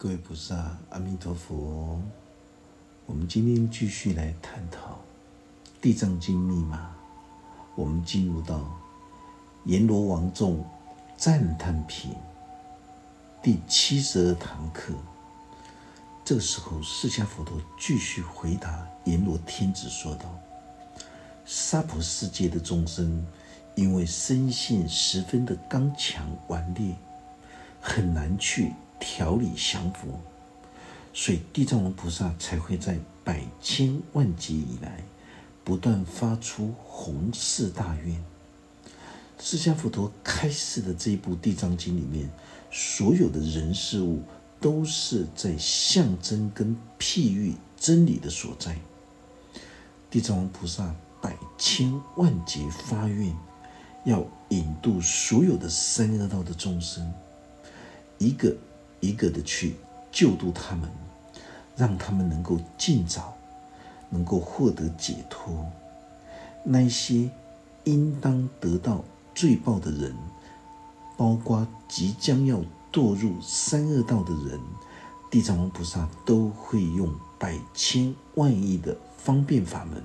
各位菩萨，阿弥陀佛。我们今天继续来探讨《地藏经》密码。我们进入到阎罗王众赞叹品第七十二堂课。这个时候，释迦佛陀继续回答阎罗天子说道：“娑婆世界的众生，因为生性十分的刚强顽劣，很难去。”调理降服，所以地藏王菩萨才会在百千万劫以来，不断发出弘誓大愿。释迦佛陀开示的这一部《地藏经》里面，所有的人事物都是在象征跟譬喻真理的所在。地藏王菩萨百千万劫发愿，要引渡所有的三恶道的众生，一个。一个的去救度他们，让他们能够尽早能够获得解脱。那些应当得到罪报的人，包括即将要堕入三恶道的人，地藏王菩萨都会用百千万亿的方便法门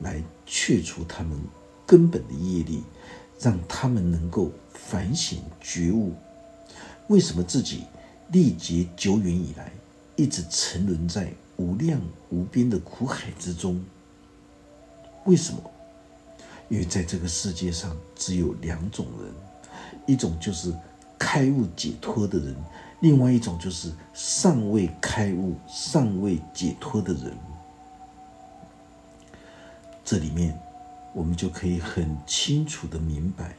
来去除他们根本的业力，让他们能够反省觉悟。为什么自己？历劫久远以来，一直沉沦在无量无边的苦海之中。为什么？因为在这个世界上只有两种人，一种就是开悟解脱的人，另外一种就是尚未开悟、尚未解脱的人。这里面，我们就可以很清楚的明白，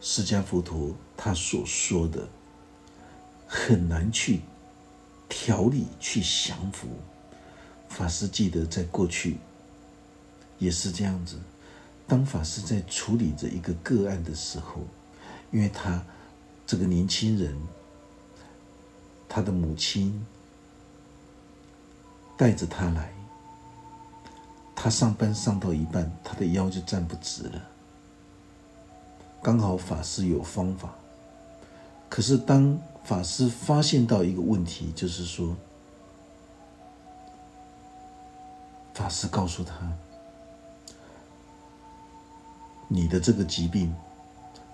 释迦佛陀他所说的。很难去调理、去降服。法师记得，在过去也是这样子。当法师在处理着一个个案的时候，因为他这个年轻人，他的母亲带着他来，他上班上到一半，他的腰就站不直了。刚好法师有方法，可是当法师发现到一个问题，就是说，法师告诉他：“你的这个疾病，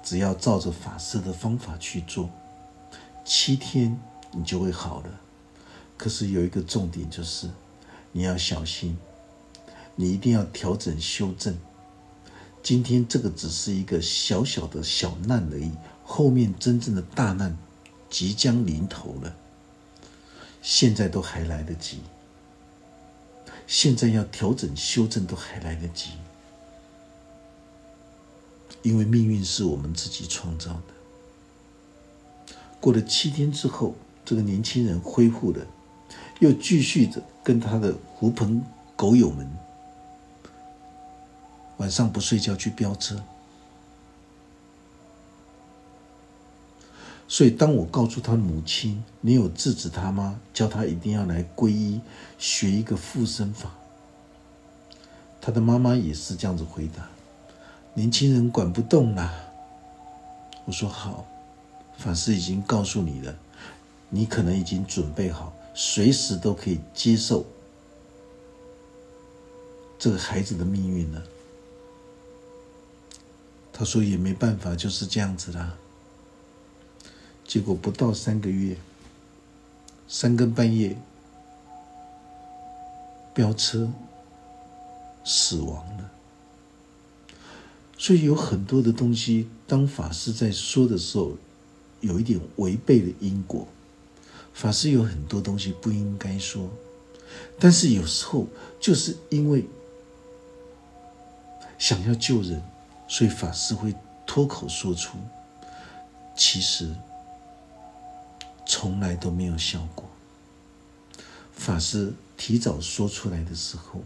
只要照着法师的方法去做，七天你就会好了。可是有一个重点，就是你要小心，你一定要调整修正。今天这个只是一个小小的小难而已，后面真正的大难。”即将临头了，现在都还来得及。现在要调整修正都还来得及，因为命运是我们自己创造的。过了七天之后，这个年轻人恢复了，又继续着跟他的狐朋狗友们晚上不睡觉去飙车。所以，当我告诉他母亲：“你有制止他吗？叫他一定要来皈依，学一个附身法。”他的妈妈也是这样子回答：“年轻人管不动啦。”我说：“好，法师已经告诉你了，你可能已经准备好，随时都可以接受这个孩子的命运了。”他说：“也没办法，就是这样子啦。”结果不到三个月，三更半夜飙车死亡了。所以有很多的东西，当法师在说的时候，有一点违背了因果。法师有很多东西不应该说，但是有时候就是因为想要救人，所以法师会脱口说出。其实。从来都没有效果。法师提早说出来的时候，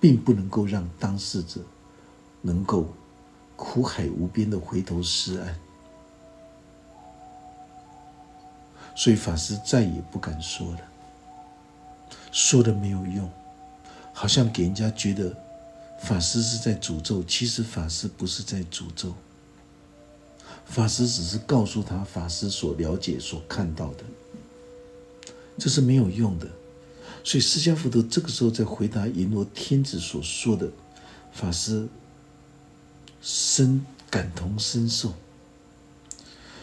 并不能够让当事者能够苦海无边的回头是岸，所以法师再也不敢说了。说了没有用，好像给人家觉得法师是在诅咒，其实法师不是在诅咒。法师只是告诉他法师所了解、所看到的，这是没有用的。所以释迦佛陀这个时候在回答阎罗天子所说的，法师深感同身受。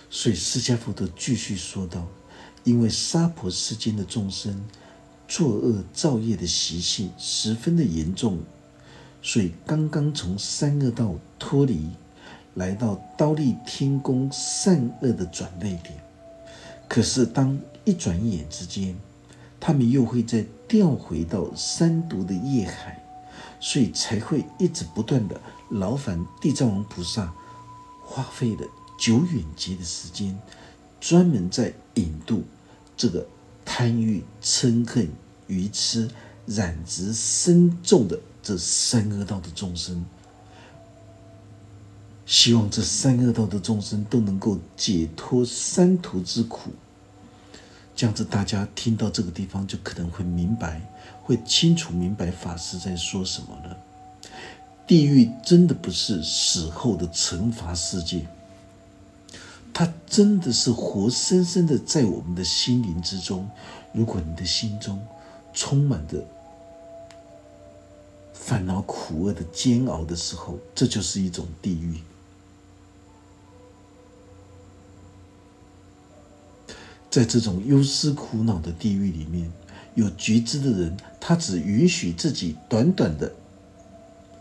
所以释迦佛陀继续说道：“因为娑婆世间的众生作恶造业的习性十分的严重，所以刚刚从三恶道脱离。”来到刀立天宫善恶的转捩点，可是当一转眼之间，他们又会再掉回到三毒的业海，所以才会一直不断的劳烦地藏王菩萨，花费了久远劫的时间，专门在引渡这个贪欲、嗔恨、愚痴、染执深重的这三恶道的众生。希望这三恶道的众生都能够解脱三途之苦。这样子，大家听到这个地方就可能会明白，会清楚明白法师在说什么了。地狱真的不是死后的惩罚世界，它真的是活生生的在我们的心灵之中。如果你的心中充满着烦恼、苦厄的煎熬的时候，这就是一种地狱。在这种忧思苦恼的地狱里面，有觉知的人，他只允许自己短短的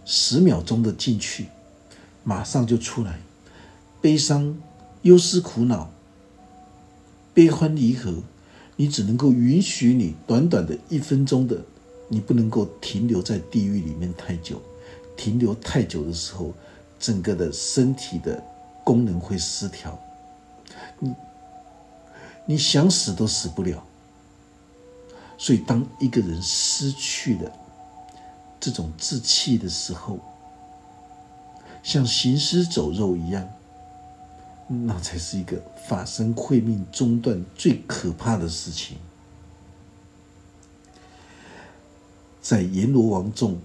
十秒钟的进去，马上就出来。悲伤、忧思苦恼、悲欢离合，你只能够允许你短短的一分钟的，你不能够停留在地狱里面太久。停留太久的时候，整个的身体的功能会失调。你。你想死都死不了，所以当一个人失去了这种志气的时候，像行尸走肉一样，那才是一个法身慧命中断最可怕的事情。在阎罗王众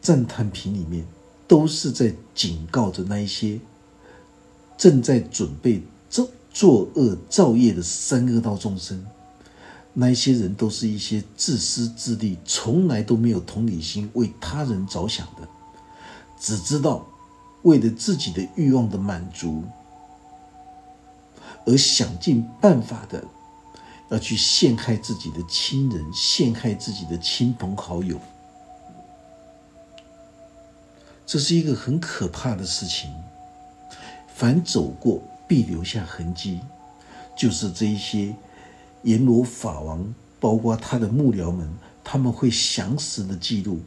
赞叹品里面，都是在警告着那一些正在准备。作恶造业的三恶道众生，那一些人都是一些自私自利、从来都没有同理心、为他人着想的，只知道为了自己的欲望的满足，而想尽办法的要去陷害自己的亲人、陷害自己的亲朋好友，这是一个很可怕的事情。凡走过。必留下痕迹，就是这一些阎罗法王，包括他的幕僚们，他们会详实的记录。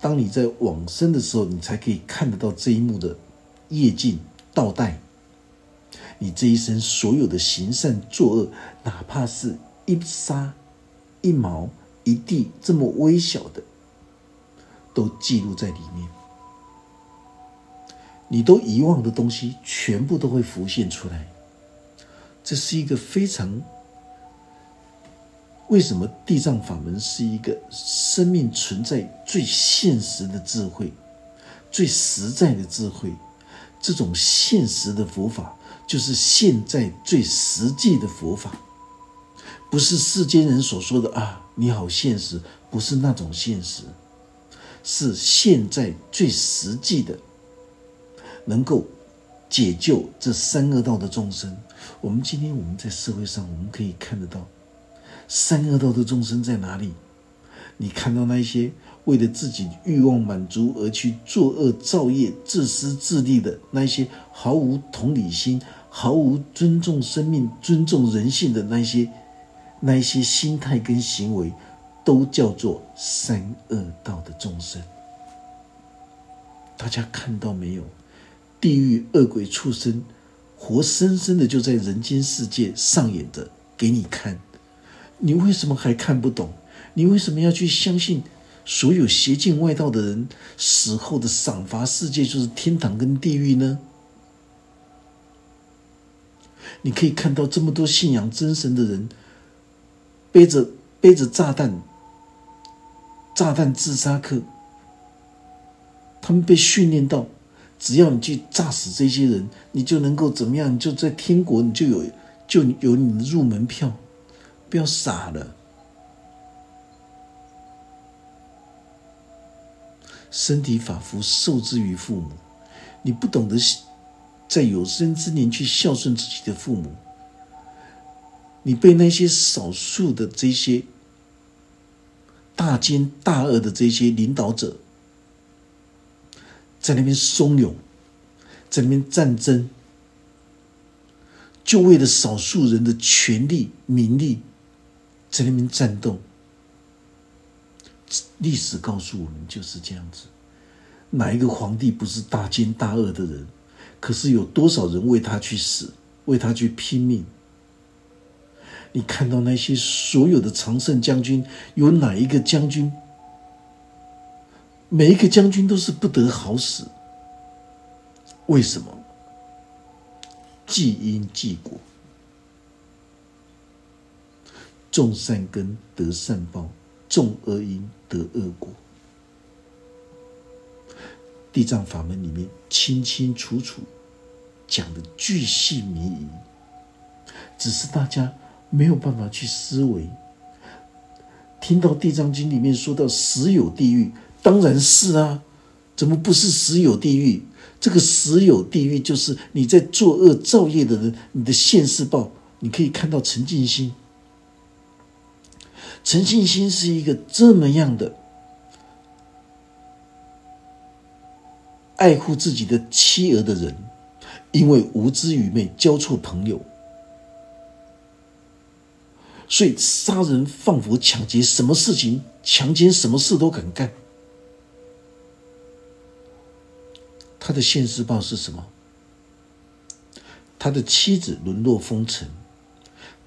当你在往生的时候，你才可以看得到这一幕的业镜倒带。你这一生所有的行善作恶，哪怕是一沙、一毛、一地这么微小的，都记录在里面。你都遗忘的东西，全部都会浮现出来。这是一个非常……为什么地藏法门是一个生命存在最现实的智慧、最实在的智慧？这种现实的佛法，就是现在最实际的佛法，不是世间人所说的啊！你好现实，不是那种现实，是现在最实际的。能够解救这三恶道的众生。我们今天我们在社会上，我们可以看得到三恶道的众生在哪里？你看到那些为了自己欲望满足而去作恶造业、自私自利的那些毫无同理心、毫无尊重生命、尊重人性的那些那些心态跟行为，都叫做三恶道的众生。大家看到没有？地狱恶鬼畜生，活生生的就在人间世界上演着给你看。你为什么还看不懂？你为什么要去相信所有邪见外道的人死后的赏罚世界就是天堂跟地狱呢？你可以看到这么多信仰真神的人，背着背着炸弹，炸弹自杀客，他们被训练到。只要你去炸死这些人，你就能够怎么样？你就在天国，你就有就有你的入门票。不要傻了，身体仿佛受之于父母，你不懂得在有生之年去孝顺自己的父母，你被那些少数的这些大奸大恶的这些领导者。在那边怂恿，在那边战争，就为了少数人的权利、名利，在那边战斗。历史告诉我们就是这样子。哪一个皇帝不是大奸大恶的人？可是有多少人为他去死，为他去拼命？你看到那些所有的常胜将军，有哪一个将军？每一个将军都是不得好死，为什么？既因既果，种善根得善报，种恶因得恶果。地藏法门里面清清楚楚讲的巨细靡遗，只是大家没有办法去思维。听到地藏经里面说到死有地狱。当然是啊，怎么不是死有地狱？这个死有地狱就是你在作恶造业的人，你的现世报，你可以看到陈静心。陈静心是一个这么样的爱护自己的妻儿的人，因为无知愚昧交错朋友，所以杀人放火抢劫，什么事情强奸，什么事都敢干。他的现世报是什么？他的妻子沦落风尘，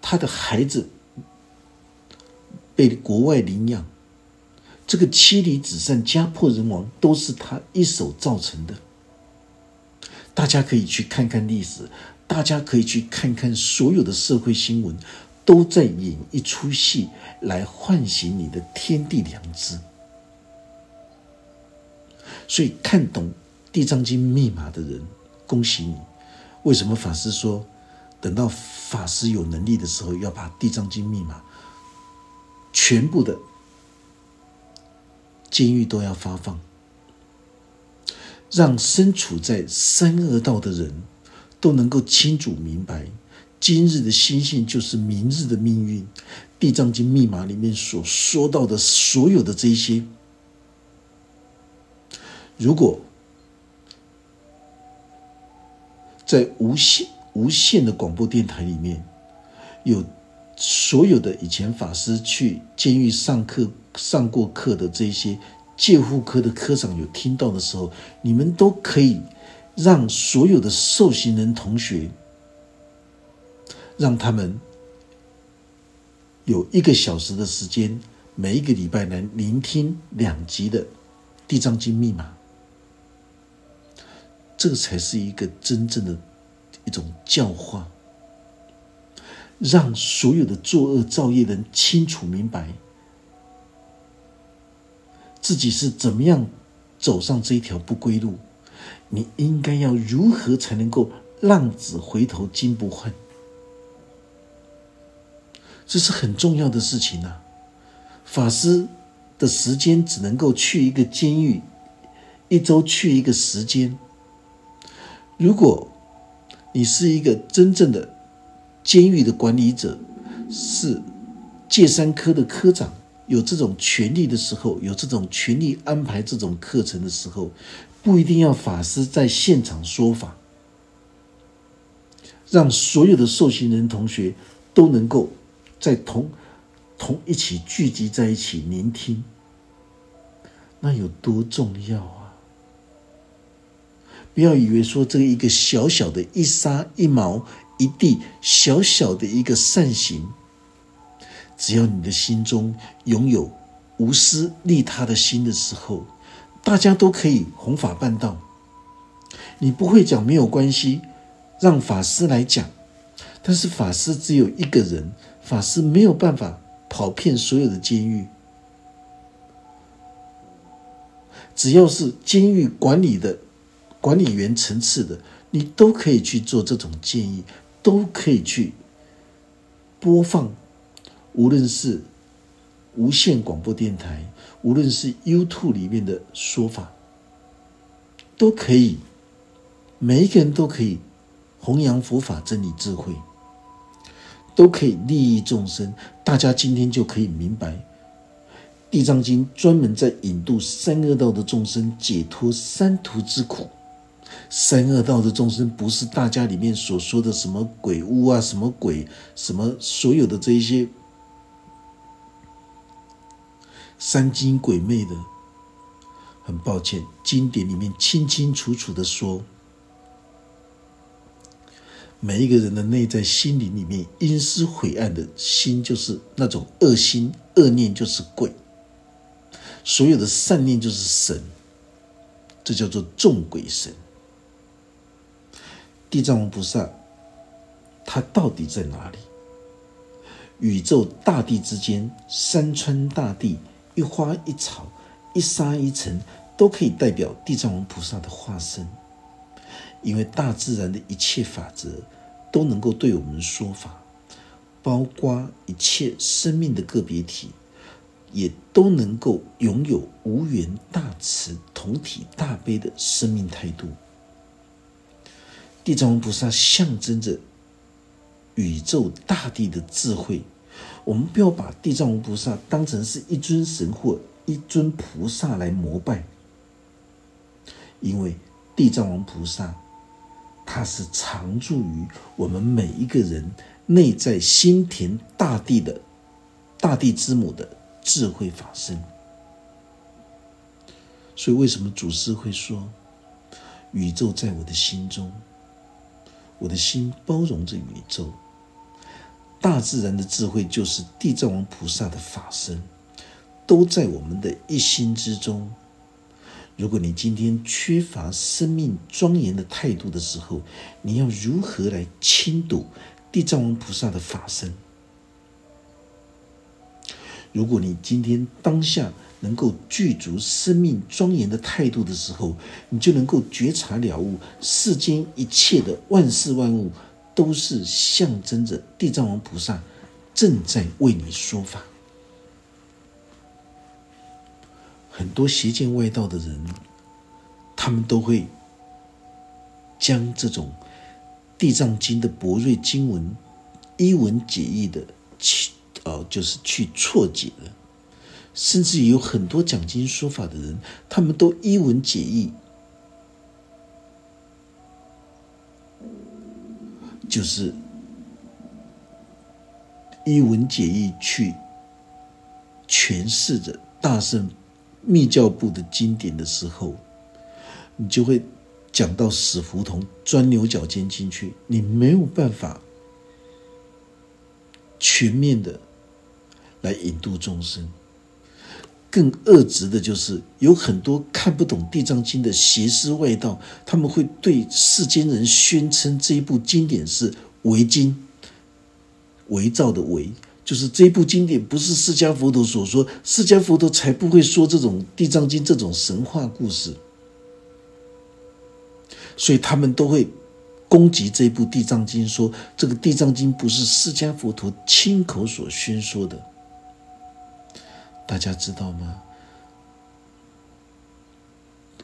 他的孩子被国外领养，这个妻离子散、家破人亡，都是他一手造成的。大家可以去看看历史，大家可以去看看所有的社会新闻，都在演一出戏来唤醒你的天地良知。所以看懂。地藏经密码的人，恭喜你！为什么法师说，等到法师有能力的时候，要把地藏经密码全部的监狱都要发放，让身处在三恶道的人都能够清楚明白，今日的心性就是明日的命运。地藏经密码里面所说到的所有的这些，如果在无限无限的广播电台里面，有所有的以前法师去监狱上课上过课的这些戒护科的科长有听到的时候，你们都可以让所有的受刑人同学，让他们有一个小时的时间，每一个礼拜来聆听两集的《地藏经》密码。这才是一个真正的一种教化，让所有的作恶造业人清楚明白，自己是怎么样走上这一条不归路。你应该要如何才能够浪子回头金不换？这是很重要的事情呐。法师的时间只能够去一个监狱，一周去一个时间。如果你是一个真正的监狱的管理者，是戒三科的科长，有这种权利的时候，有这种权利安排这种课程的时候，不一定要法师在现场说法，让所有的受刑人同学都能够在同同一起聚集在一起聆听，那有多重要啊！不要以为说这一个小小的一沙一毛一地小小的一个善行，只要你的心中拥有无私利他的心的时候，大家都可以弘法办道。你不会讲没有关系，让法师来讲。但是法师只有一个人，法师没有办法跑遍所有的监狱。只要是监狱管理的。管理员层次的，你都可以去做这种建议，都可以去播放，无论是无线广播电台，无论是 YouTube 里面的说法，都可以，每一个人都可以弘扬佛法真理智慧，都可以利益众生。大家今天就可以明白。《地藏经》专门在引渡三恶道的众生解脱三途之苦。三恶道的众生不是大家里面所说的什么鬼屋啊、什么鬼、什么所有的这一些三精鬼魅的。很抱歉，经典里面清清楚楚的说，每一个人的内在心灵里面阴湿晦暗的心，就是那种恶心、恶念，就是鬼。所有的善念就是神，这叫做众鬼神。地藏王菩萨，他到底在哪里？宇宙大地之间，山川大地，一花一草，一沙一尘，都可以代表地藏王菩萨的化身。因为大自然的一切法则都能够对我们说法，包括一切生命的个别体。也都能够拥有无缘大慈、同体大悲的生命态度。地藏王菩萨象征着宇宙大地的智慧。我们不要把地藏王菩萨当成是一尊神或一尊菩萨来膜拜，因为地藏王菩萨他是常住于我们每一个人内在心田大地的大地之母的。智慧法身，所以为什么祖师会说：“宇宙在我的心中，我的心包容着宇宙。”大自然的智慧就是地藏王菩萨的法身，都在我们的一心之中。如果你今天缺乏生命庄严的态度的时候，你要如何来亲睹地藏王菩萨的法身？如果你今天当下能够具足生命庄严的态度的时候，你就能够觉察了悟世间一切的万事万物，都是象征着地藏王菩萨正在为你说法。很多邪见外道的人，他们都会将这种地藏经的博瑞经文一文解义的去，呃，就是去错解了，甚至有很多讲经说法的人，他们都一文解义，就是一文解义去诠释着大圣密教部的经典的时候，你就会讲到死胡同钻牛角尖进去，你没有办法全面的。来引渡众生，更恶质的就是有很多看不懂《地藏经》的邪师外道，他们会对世间人宣称这一部经典是伪经、伪造的伪，就是这一部经典不是释迦佛陀所说，释迦佛陀才不会说这种《地藏经》这种神话故事，所以他们都会攻击这部《地藏经》，说这个《地藏经》不是释迦佛陀亲口所宣说的。大家知道吗？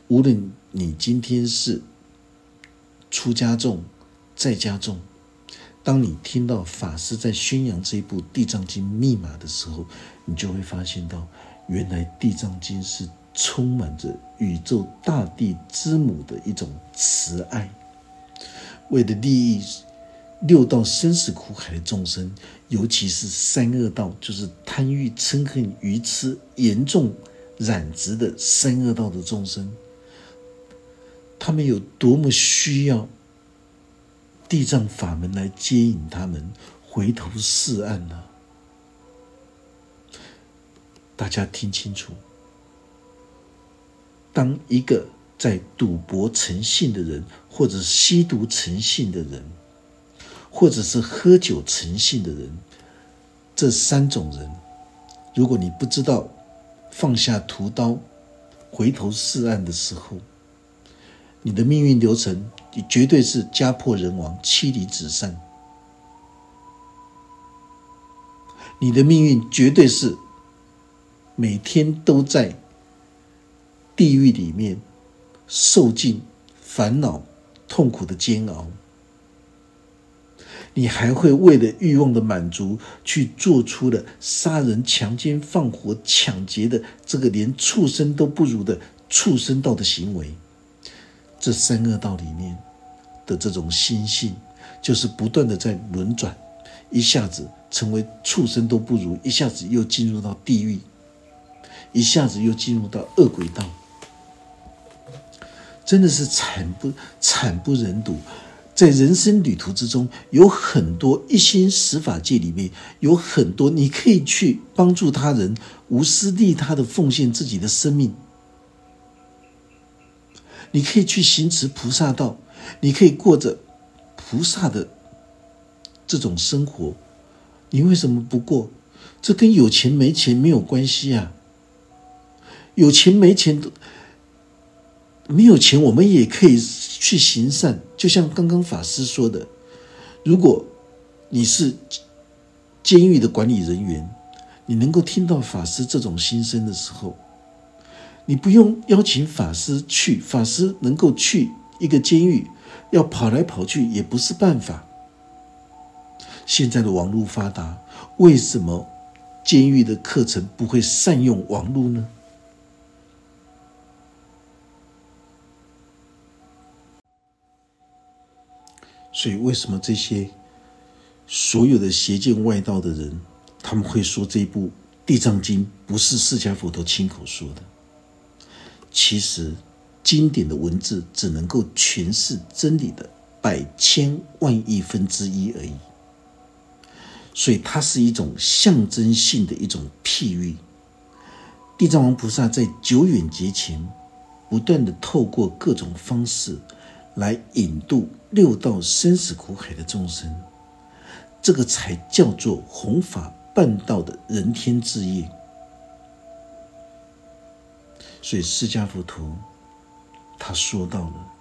无论你今天是出家众、在家众，当你听到法师在宣扬这一部《地藏经》密码的时候，你就会发现到，原来《地藏经》是充满着宇宙大地之母的一种慈爱，为了利益。六道生死苦海的众生，尤其是三恶道，就是贪欲、嗔恨、愚痴严重染执的三恶道的众生，他们有多么需要地藏法门来接引他们回头是岸呢？大家听清楚，当一个在赌博成性的人，或者吸毒成性的人。或者是喝酒成性的人，这三种人，如果你不知道放下屠刀，回头是岸的时候，你的命运流程，你绝对是家破人亡、妻离子散。你的命运绝对是每天都在地狱里面受尽烦恼、痛苦的煎熬。你还会为了欲望的满足，去做出了杀人、强奸、放火、抢劫的这个连畜生都不如的畜生道的行为。这三恶道里面的这种心性，就是不断的在轮转，一下子成为畜生都不如，一下子又进入到地狱，一下子又进入到恶鬼道，真的是惨不惨不忍睹。在人生旅途之中，有很多一心十法界里面，有很多你可以去帮助他人、无私利他的奉献自己的生命。你可以去行持菩萨道，你可以过着菩萨的这种生活。你为什么不过？这跟有钱没钱没有关系啊！有钱没钱都没有钱，我们也可以。去行善，就像刚刚法师说的，如果你是监狱的管理人员，你能够听到法师这种心声的时候，你不用邀请法师去，法师能够去一个监狱，要跑来跑去也不是办法。现在的网络发达，为什么监狱的课程不会善用网络呢？所以，为什么这些所有的邪见外道的人，他们会说这部《地藏经》不是释迦佛陀亲口说的？其实，经典的文字只能够诠释真理的百千万亿分之一而已。所以，它是一种象征性的一种譬喻。地藏王菩萨在久远劫前，不断的透过各种方式。来引渡六道生死苦海的众生，这个才叫做弘法办道的人天之业。所以释迦佛陀他说到了，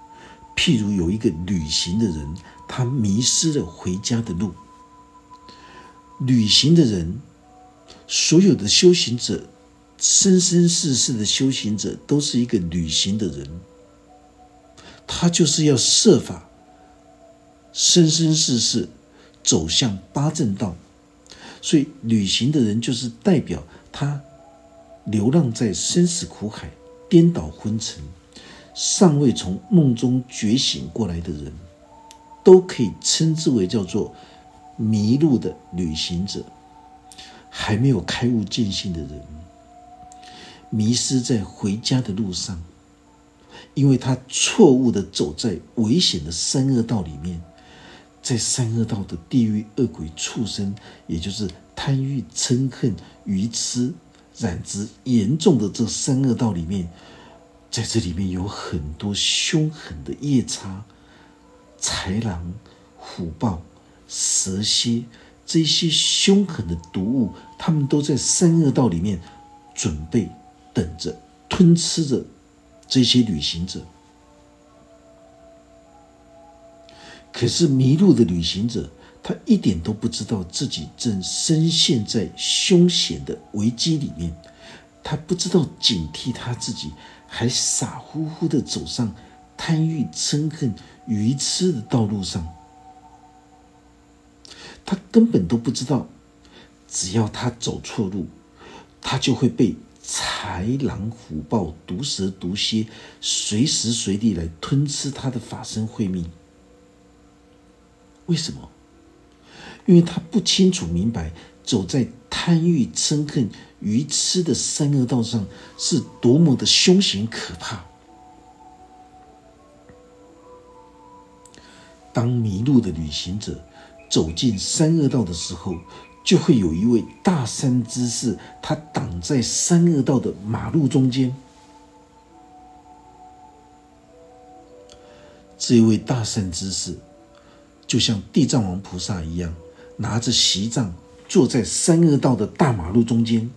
譬如有一个旅行的人，他迷失了回家的路。旅行的人，所有的修行者，生生世世的修行者，都是一个旅行的人。他就是要设法生生世世走向八正道，所以旅行的人就是代表他流浪在生死苦海、颠倒昏沉、尚未从梦中觉醒过来的人，都可以称之为叫做迷路的旅行者，还没有开悟见性的人，迷失在回家的路上。因为他错误的走在危险的三恶道里面，在三恶道的地狱恶鬼畜生，也就是贪欲嗔恨愚痴染之严重的这三恶道里面，在这里面有很多凶狠的夜叉、豺狼、虎豹、蛇蝎这些凶狠的毒物，他们都在三恶道里面准备等着吞吃着。这些旅行者，可是迷路的旅行者，他一点都不知道自己正深陷在凶险的危机里面，他不知道警惕他自己，还傻乎乎的走上贪欲嗔恨愚痴的道路上，他根本都不知道，只要他走错路，他就会被。豺狼虎豹、毒蛇毒蝎，随时随地来吞吃他的法身慧命。为什么？因为他不清楚明白，走在贪欲嗔恨愚痴的三恶道上，是多么的凶险可怕。当迷路的旅行者走进三恶道的时候，就会有一位大善之士，他挡在三恶道的马路中间。这一位大善之士，就像地藏王菩萨一样，拿着席杖坐在三恶道的大马路中间。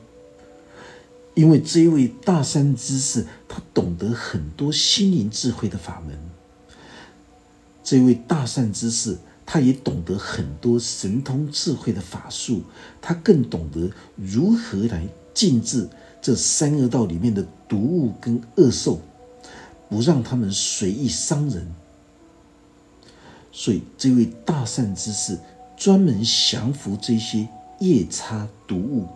因为这一位大善之士，他懂得很多心灵智慧的法门。这位大善之士，他也懂得很多神通智慧的法术，他更懂得如何来禁制这三恶道里面的毒物跟恶兽，不让他们随意伤人。所以，这位大善之士专门降服这些夜叉毒物，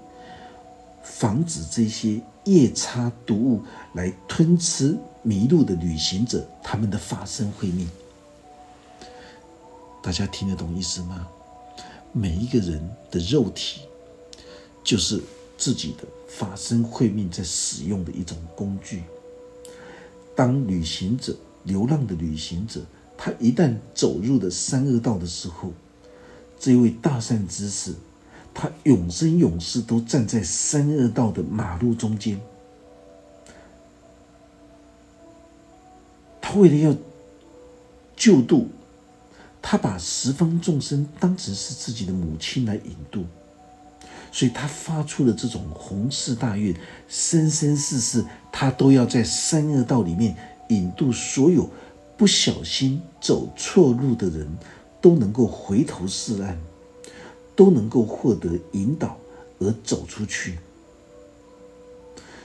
防止这些夜叉毒物来吞吃迷路的旅行者他们的法身慧命。大家听得懂意思吗？每一个人的肉体，就是自己的法身慧命在使用的一种工具。当旅行者、流浪的旅行者，他一旦走入了三恶道的时候，这位大善之士，他永生永世都站在三恶道的马路中间。他为了要救度。他把十方众生当成是自己的母亲来引渡，所以他发出了这种宏誓大愿，生生世世他都要在三恶道里面引渡所有不小心走错路的人，都能够回头是岸，都能够获得引导而走出去。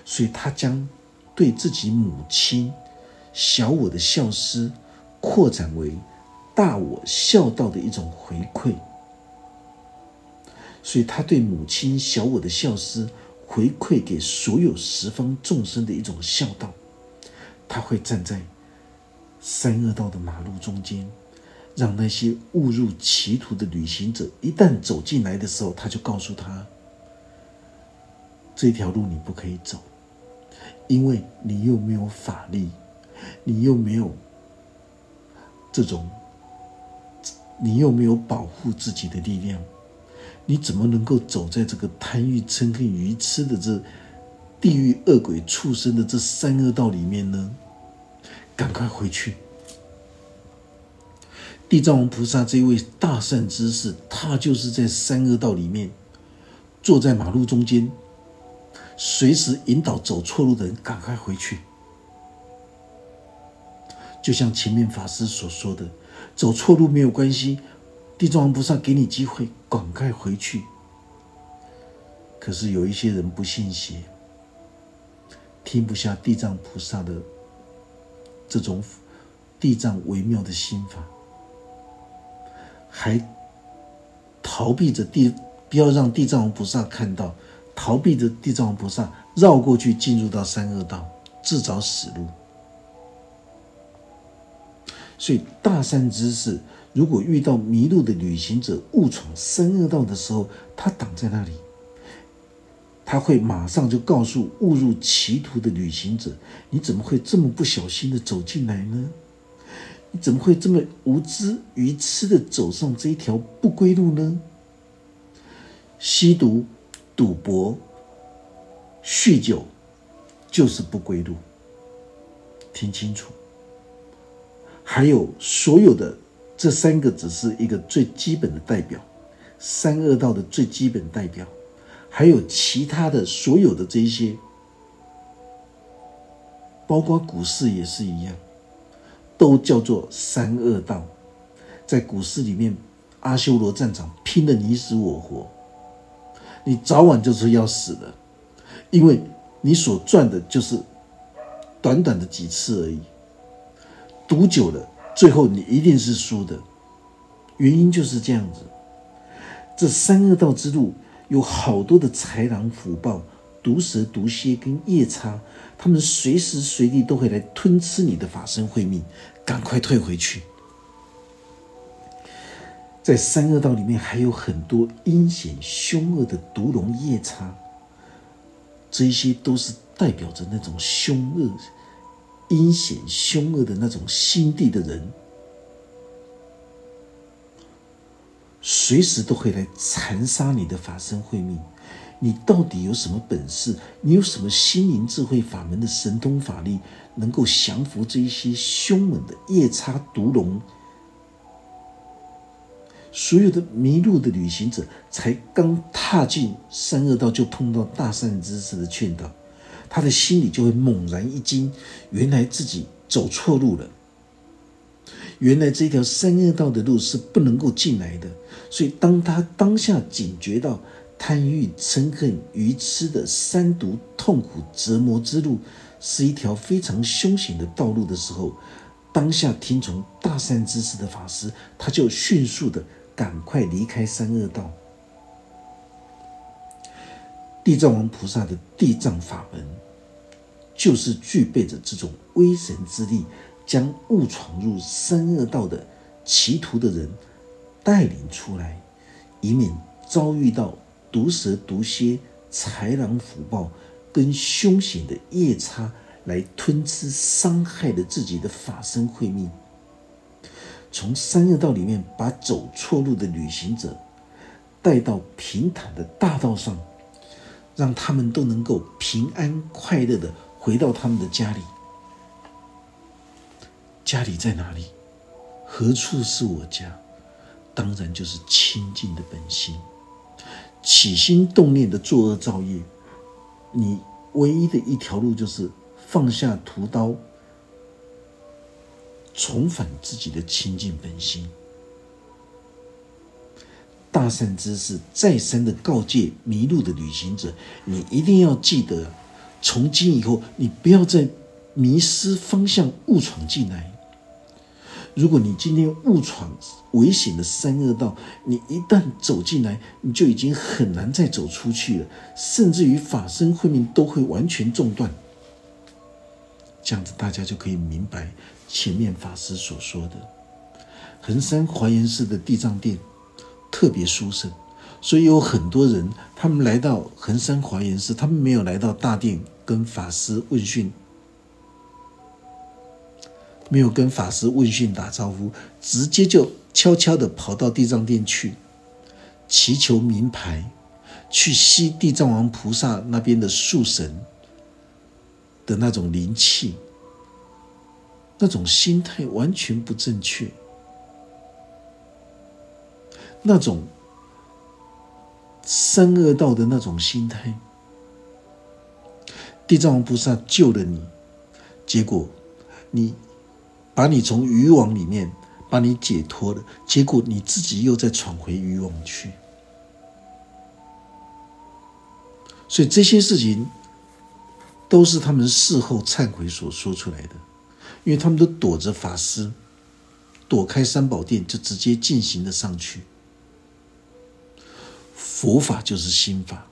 所以他将对自己母亲小我的孝思扩展为。大我孝道的一种回馈，所以他对母亲小我的孝思回馈给所有十方众生的一种孝道，他会站在三恶道的马路中间，让那些误入歧途的旅行者一旦走进来的时候，他就告诉他：这条路你不可以走，因为你又没有法力，你又没有这种。你又没有保护自己的力量，你怎么能够走在这个贪欲嗔恨愚痴的这地狱恶鬼畜生的这三恶道里面呢？赶快回去！地藏王菩萨这位大善之士，他就是在三恶道里面坐在马路中间，随时引导走错路的人赶快回去。就像前面法师所说的。走错路没有关系，地藏王菩萨给你机会，赶快回去。可是有一些人不信邪，听不下地藏菩萨的这种地藏微妙的心法，还逃避着地，不要让地藏王菩萨看到，逃避着地藏王菩萨绕过去，进入到三恶道，自找死路。所以，大善之士如果遇到迷路的旅行者误闯三恶道的时候，他挡在那里，他会马上就告诉误入歧途的旅行者：“你怎么会这么不小心的走进来呢？你怎么会这么无知愚痴的走上这一条不归路呢？吸毒、赌博、酗酒，就是不归路。听清楚。”还有所有的这三个只是一个最基本的代表，三恶道的最基本代表，还有其他的所有的这一些，包括股市也是一样，都叫做三恶道。在股市里面，阿修罗战场拼的你死我活，你早晚就是要死的，因为你所赚的就是短短的几次而已。赌久了，最后你一定是输的。原因就是这样子。这三恶道之路有好多的豺狼虎豹、毒蛇毒蝎跟夜叉，他们随时随地都会来吞吃你的法身慧命，赶快退回去。在三恶道里面还有很多阴险凶恶的毒龙夜叉，这些都是代表着那种凶恶。阴险凶恶的那种心地的人，随时都会来残杀你的法身慧命。你到底有什么本事？你有什么心灵智慧法门的神通法力，能够降服这一些凶猛的夜叉毒龙？所有的迷路的旅行者，才刚踏进三恶道，就碰到大善知识的劝导。他的心里就会猛然一惊，原来自己走错路了。原来这条三恶道的路是不能够进来的。所以，当他当下警觉到贪欲、嗔恨、愚痴的三毒痛苦折磨之路是一条非常凶险的道路的时候，当下听从大善知识的法师，他就迅速的赶快离开三恶道。地藏王菩萨的地藏法门，就是具备着这种威神之力，将误闯入三恶道的歧途的人带领出来，以免遭遇到毒蛇、毒蝎、豺狼、虎豹跟凶险的夜叉来吞吃、伤害了自己的法身慧命。从三恶道里面把走错路的旅行者带到平坦的大道上。让他们都能够平安快乐的回到他们的家里。家里在哪里？何处是我家？当然就是清净的本心。起心动念的作恶造业，你唯一的一条路就是放下屠刀，重返自己的清净本心。大善知识再三的告诫迷路的旅行者：你一定要记得，从今以后，你不要再迷失方向，误闯进来。如果你今天误闯危险的三恶道，你一旦走进来，你就已经很难再走出去了，甚至于法身慧命都会完全中断。这样子，大家就可以明白前面法师所说的衡山华严寺的地藏殿。特别殊胜，所以有很多人，他们来到恒山华严寺，他们没有来到大殿跟法师问讯，没有跟法师问讯打招呼，直接就悄悄的跑到地藏殿去，祈求名牌，去吸地藏王菩萨那边的树神的那种灵气，那种心态完全不正确。那种三恶道的那种心态，地藏王菩萨救了你，结果你把你从渔网里面把你解脱了，结果你自己又再闯回渔网去，所以这些事情都是他们事后忏悔所说出来的，因为他们都躲着法师，躲开三宝殿，就直接进行了上去。佛法就是心法，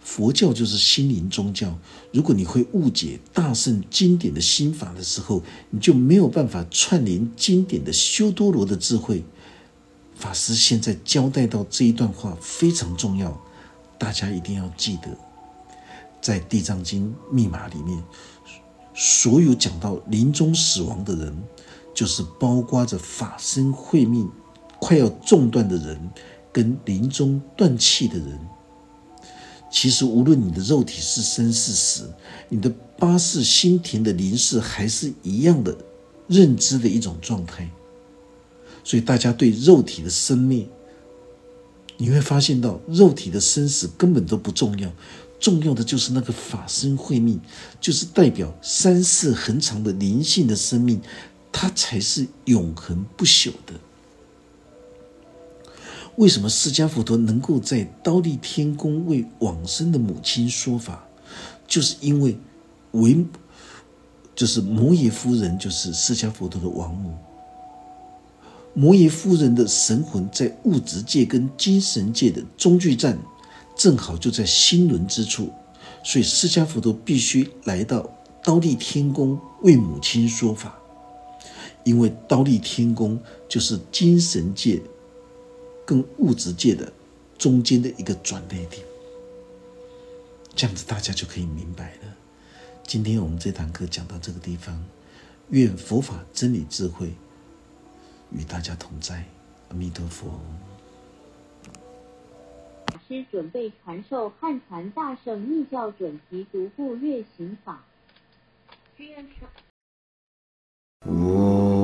佛教就是心灵宗教。如果你会误解大圣经典的心法的时候，你就没有办法串联经典的修多罗的智慧。法师现在交代到这一段话非常重要，大家一定要记得，在《地藏经》密码里面，所有讲到临终死亡的人，就是包括着法身慧命快要中断的人。跟临终断气的人，其实无论你的肉体是生是死，你的八世心田的灵视还是一样的认知的一种状态。所以大家对肉体的生灭，你会发现到肉体的生死根本都不重要，重要的就是那个法身慧命，就是代表三世恒长的灵性的生命，它才是永恒不朽的。为什么释迦佛陀能够在刀立天宫为往生的母亲说法？就是因为为就是摩耶夫人，就是释迦佛陀的王母。摩耶夫人的神魂在物质界跟精神界的中继站，正好就在心轮之处，所以释迦佛陀必须来到刀立天宫为母亲说法，因为刀立天宫就是精神界。跟物质界的中间的一个转捩点，这样子大家就可以明白了。今天我们这堂课讲到这个地方，愿佛法真理智慧与大家同在，阿弥陀佛。法师准备传授汉传大圣密教准提独步月行法。我。